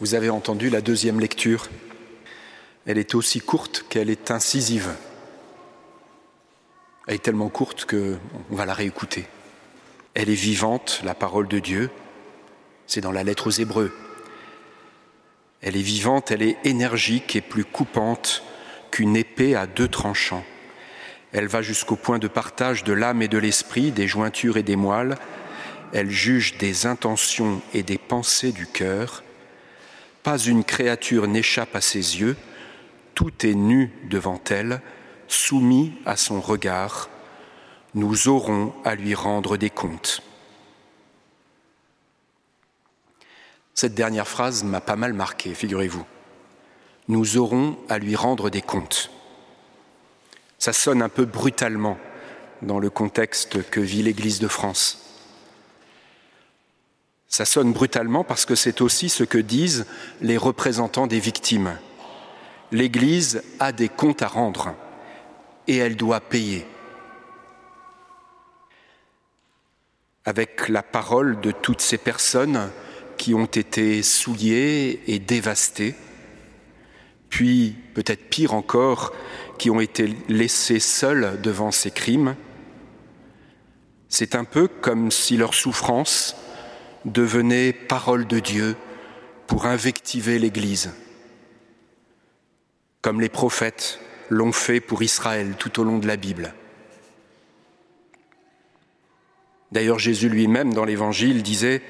Vous avez entendu la deuxième lecture? Elle est aussi courte qu'elle est incisive. Elle est tellement courte qu'on va la réécouter. Elle est vivante, la parole de Dieu. C'est dans la lettre aux Hébreux. Elle est vivante, elle est énergique et plus coupante qu'une épée à deux tranchants. Elle va jusqu'au point de partage de l'âme et de l'esprit, des jointures et des moelles. Elle juge des intentions et des pensées du cœur. Pas une créature n'échappe à ses yeux, tout est nu devant elle, soumis à son regard. Nous aurons à lui rendre des comptes. Cette dernière phrase m'a pas mal marqué, figurez-vous. Nous aurons à lui rendre des comptes. Ça sonne un peu brutalement dans le contexte que vit l'Église de France. Ça sonne brutalement parce que c'est aussi ce que disent les représentants des victimes. L'Église a des comptes à rendre et elle doit payer. Avec la parole de toutes ces personnes qui ont été souillées et dévastées, puis peut-être pire encore, qui ont été laissées seules devant ces crimes, c'est un peu comme si leur souffrance devenait parole de Dieu pour invectiver l'Église, comme les prophètes l'ont fait pour Israël tout au long de la Bible. D'ailleurs, Jésus lui-même, dans l'Évangile, disait,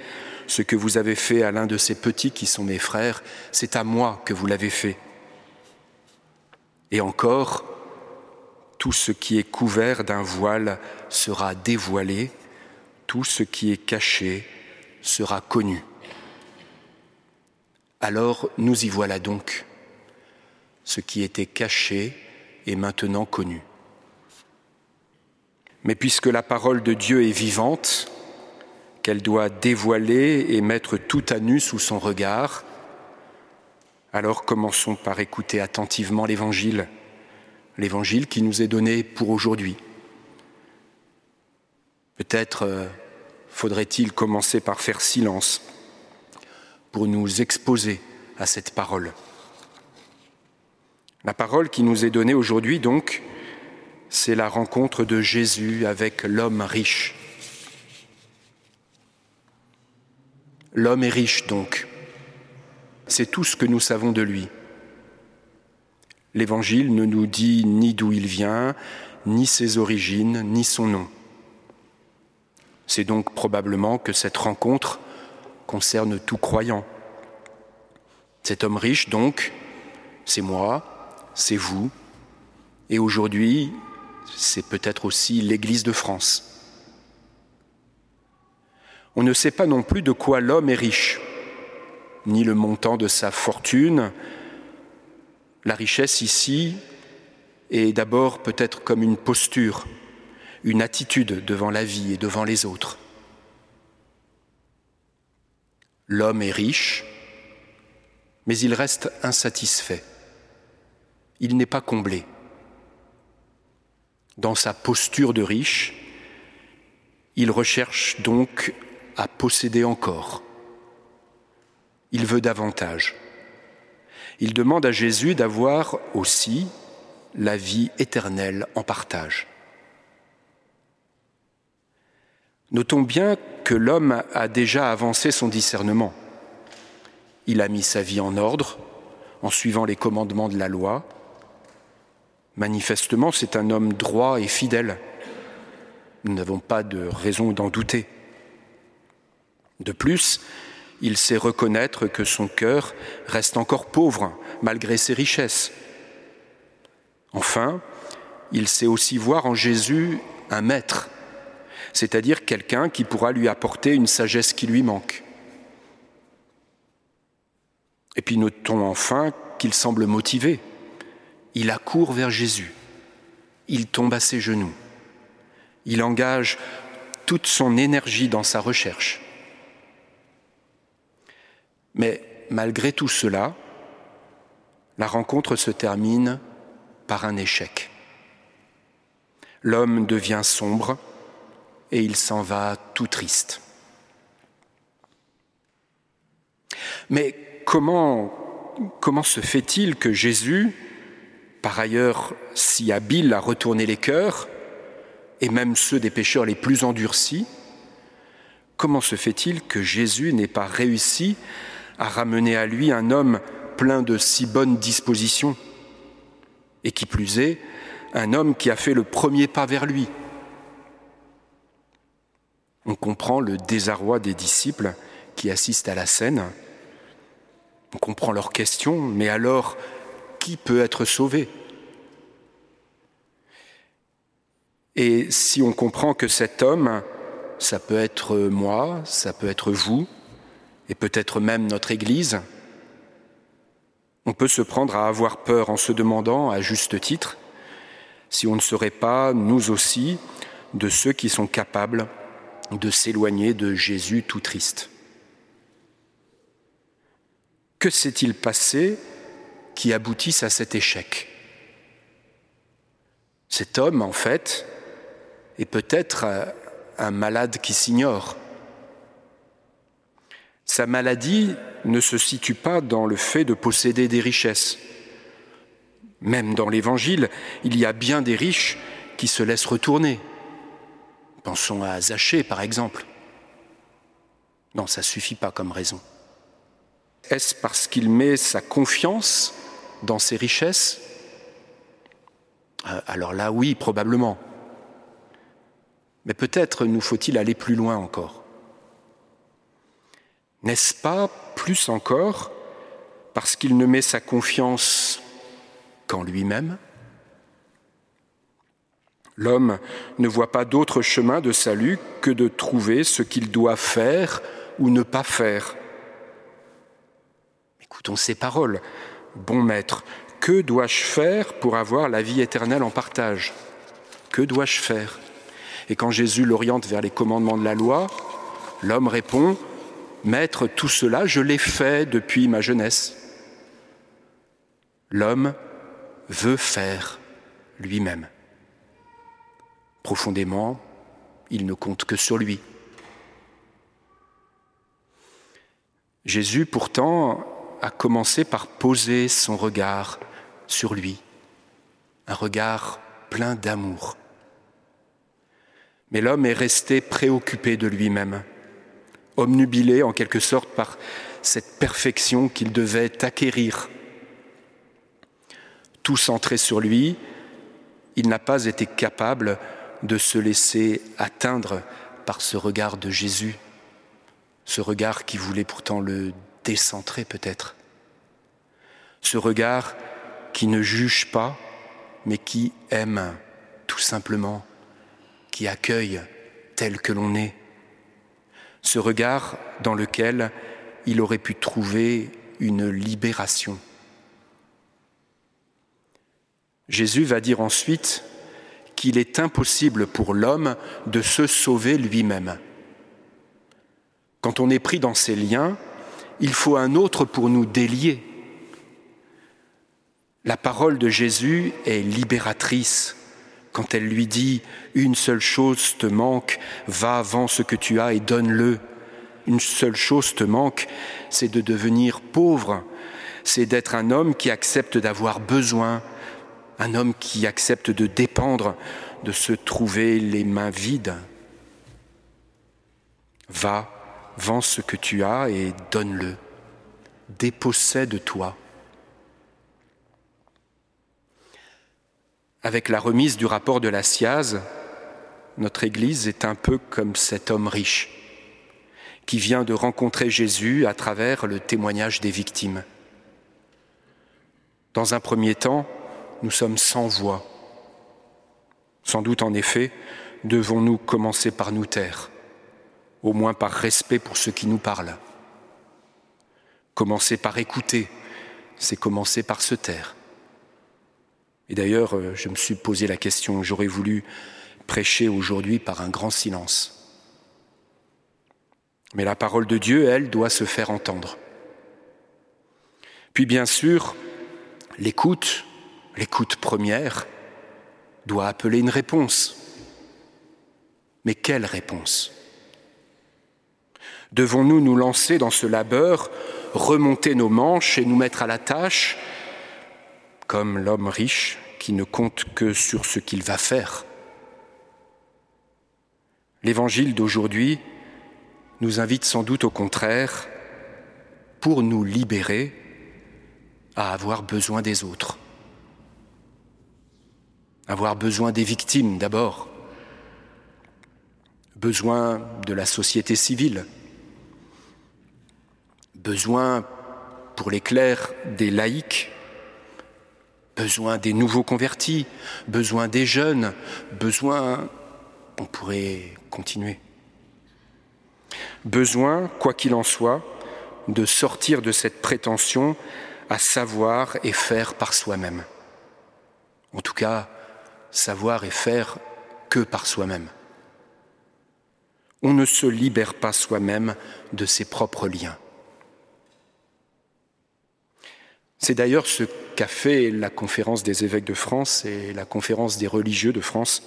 Ce que vous avez fait à l'un de ces petits qui sont mes frères, c'est à moi que vous l'avez fait. Et encore, tout ce qui est couvert d'un voile sera dévoilé, tout ce qui est caché sera connu. Alors nous y voilà donc. Ce qui était caché est maintenant connu. Mais puisque la parole de Dieu est vivante, qu'elle doit dévoiler et mettre tout à nu sous son regard, alors commençons par écouter attentivement l'Évangile, l'Évangile qui nous est donné pour aujourd'hui. Peut-être euh, faudrait-il commencer par faire silence pour nous exposer à cette parole? La parole qui nous est donnée aujourd'hui, donc, c'est la rencontre de Jésus avec l'homme riche. L'homme est riche, donc. C'est tout ce que nous savons de lui. L'Évangile ne nous dit ni d'où il vient, ni ses origines, ni son nom. C'est donc probablement que cette rencontre concerne tout croyant. Cet homme riche, donc, c'est moi, c'est vous, et aujourd'hui, c'est peut-être aussi l'Église de France. On ne sait pas non plus de quoi l'homme est riche, ni le montant de sa fortune. La richesse ici est d'abord peut-être comme une posture, une attitude devant la vie et devant les autres. L'homme est riche, mais il reste insatisfait. Il n'est pas comblé. Dans sa posture de riche, il recherche donc à posséder encore. Il veut davantage. Il demande à Jésus d'avoir aussi la vie éternelle en partage. Notons bien que l'homme a déjà avancé son discernement. Il a mis sa vie en ordre en suivant les commandements de la loi. Manifestement, c'est un homme droit et fidèle. Nous n'avons pas de raison d'en douter. De plus, il sait reconnaître que son cœur reste encore pauvre malgré ses richesses. Enfin, il sait aussi voir en Jésus un maître c'est-à-dire quelqu'un qui pourra lui apporter une sagesse qui lui manque. Et puis notons enfin qu'il semble motivé. Il accourt vers Jésus. Il tombe à ses genoux. Il engage toute son énergie dans sa recherche. Mais malgré tout cela, la rencontre se termine par un échec. L'homme devient sombre, et il s'en va tout triste. Mais comment, comment se fait-il que Jésus, par ailleurs si habile à retourner les cœurs, et même ceux des pécheurs les plus endurcis, comment se fait-il que Jésus n'ait pas réussi à ramener à lui un homme plein de si bonnes dispositions, et qui plus est, un homme qui a fait le premier pas vers lui? On comprend le désarroi des disciples qui assistent à la scène, on comprend leurs questions, mais alors, qui peut être sauvé? Et si on comprend que cet homme, ça peut être moi, ça peut être vous, et peut-être même notre Église, on peut se prendre à avoir peur en se demandant, à juste titre, si on ne serait pas, nous aussi, de ceux qui sont capables de s'éloigner de Jésus tout triste. Que s'est-il passé qui aboutisse à cet échec? Cet homme, en fait, est peut-être un malade qui s'ignore. Sa maladie ne se situe pas dans le fait de posséder des richesses. Même dans l'Évangile, il y a bien des riches qui se laissent retourner. Pensons à Zachée, par exemple. Non, ça ne suffit pas comme raison. Est-ce parce qu'il met sa confiance dans ses richesses? Euh, Alors là, oui, probablement. Mais peut-être nous faut-il aller plus loin encore. N'est-ce pas plus encore parce qu'il ne met sa confiance qu'en lui-même? L'homme ne voit pas d'autre chemin de salut que de trouver ce qu'il doit faire ou ne pas faire. Écoutons ces paroles. Bon maître, que dois-je faire pour avoir la vie éternelle en partage? Que dois-je faire? Et quand Jésus l'oriente vers les commandements de la loi, l'homme répond, Maître, tout cela, je l'ai fait depuis ma jeunesse. L'homme veut faire lui-même. Profondément, il ne compte que sur lui. Jésus, pourtant, a commencé par poser son regard sur lui, un regard plein d'amour. Mais l'homme est resté préoccupé de lui-même omnubilé en quelque sorte par cette perfection qu'il devait acquérir. Tout centré sur lui, il n'a pas été capable de se laisser atteindre par ce regard de Jésus, ce regard qui voulait pourtant le décentrer peut-être, ce regard qui ne juge pas, mais qui aime tout simplement, qui accueille tel que l'on est ce regard dans lequel il aurait pu trouver une libération. Jésus va dire ensuite qu'il est impossible pour l'homme de se sauver lui-même. Quand on est pris dans ces liens, il faut un autre pour nous délier. La parole de Jésus est libératrice quand elle lui dit ⁇ Une seule chose te manque, va, vends ce que tu as et donne-le ⁇ Une seule chose te manque, c'est de devenir pauvre, c'est d'être un homme qui accepte d'avoir besoin, un homme qui accepte de dépendre, de se trouver les mains vides. Va, vends ce que tu as et donne-le. Dépossède toi. Avec la remise du rapport de la SIAZ, notre Église est un peu comme cet homme riche qui vient de rencontrer Jésus à travers le témoignage des victimes. Dans un premier temps, nous sommes sans voix. Sans doute, en effet, devons-nous commencer par nous taire, au moins par respect pour ceux qui nous parlent. Commencer par écouter, c'est commencer par se taire. Et d'ailleurs, euh, je me suis posé la question, j'aurais voulu prêcher aujourd'hui par un grand silence. Mais la parole de Dieu, elle, doit se faire entendre. Puis bien sûr, l'écoute, l'écoute première, doit appeler une réponse. Mais quelle réponse? Devons-nous nous lancer dans ce labeur remonter nos manches et nous mettre à la tâche, comme l'homme riche qui ne compte que sur ce qu'il va faire? L'évangile d'aujourd'hui nous invite sans doute au contraire, pour nous libérer, à avoir besoin des autres. Avoir besoin des victimes d'abord, besoin de la société civile, besoin pour les clercs des laïcs, besoin des nouveaux convertis, besoin des jeunes, besoin, on pourrait continuer. Besoin, quoi qu'il en soit, de sortir de cette prétention à savoir et faire par soi-même. En tout cas, savoir et faire que par soi-même. On ne se libère pas soi-même de ses propres liens. C'est d'ailleurs ce qu'a fait la conférence des évêques de France et la conférence des religieux de France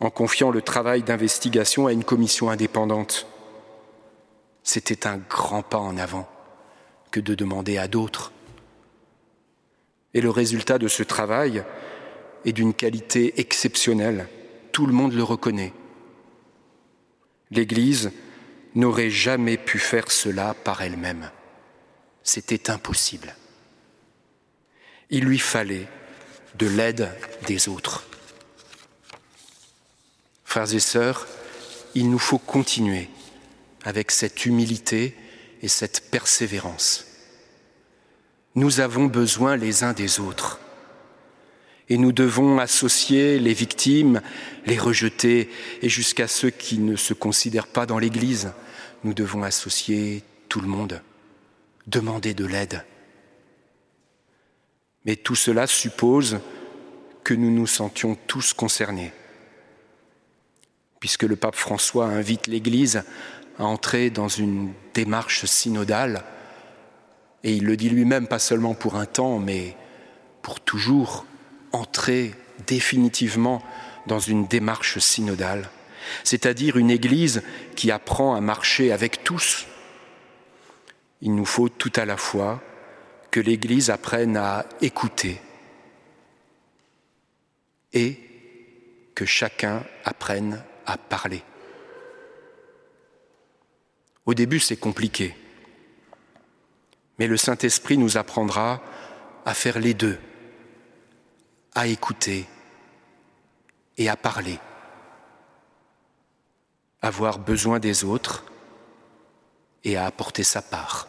en confiant le travail d'investigation à une commission indépendante. C'était un grand pas en avant que de demander à d'autres. Et le résultat de ce travail est d'une qualité exceptionnelle. Tout le monde le reconnaît. L'Église n'aurait jamais pu faire cela par elle-même. C'était impossible. Il lui fallait de l'aide des autres. Frères et sœurs, il nous faut continuer avec cette humilité et cette persévérance. Nous avons besoin les uns des autres et nous devons associer les victimes, les rejeter et jusqu'à ceux qui ne se considèrent pas dans l'Église. Nous devons associer tout le monde, demander de l'aide. Mais tout cela suppose que nous nous sentions tous concernés, puisque le pape François invite l'Église à entrer dans une démarche synodale, et il le dit lui-même pas seulement pour un temps, mais pour toujours entrer définitivement dans une démarche synodale, c'est-à-dire une Église qui apprend à marcher avec tous. Il nous faut tout à la fois que l'Église apprenne à écouter et que chacun apprenne à parler. Au début, c'est compliqué, mais le Saint-Esprit nous apprendra à faire les deux, à écouter et à parler, avoir besoin des autres et à apporter sa part.